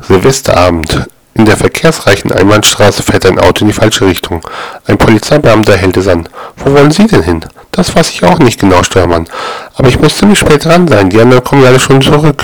Silvesterabend. In der verkehrsreichen Einbahnstraße fährt ein Auto in die falsche Richtung. Ein Polizeibeamter hält es an. Wo wollen Sie denn hin? Das weiß ich auch nicht genau, Steuermann. Aber ich muss ziemlich spät dran sein. Die anderen kommen ja alle schon zurück.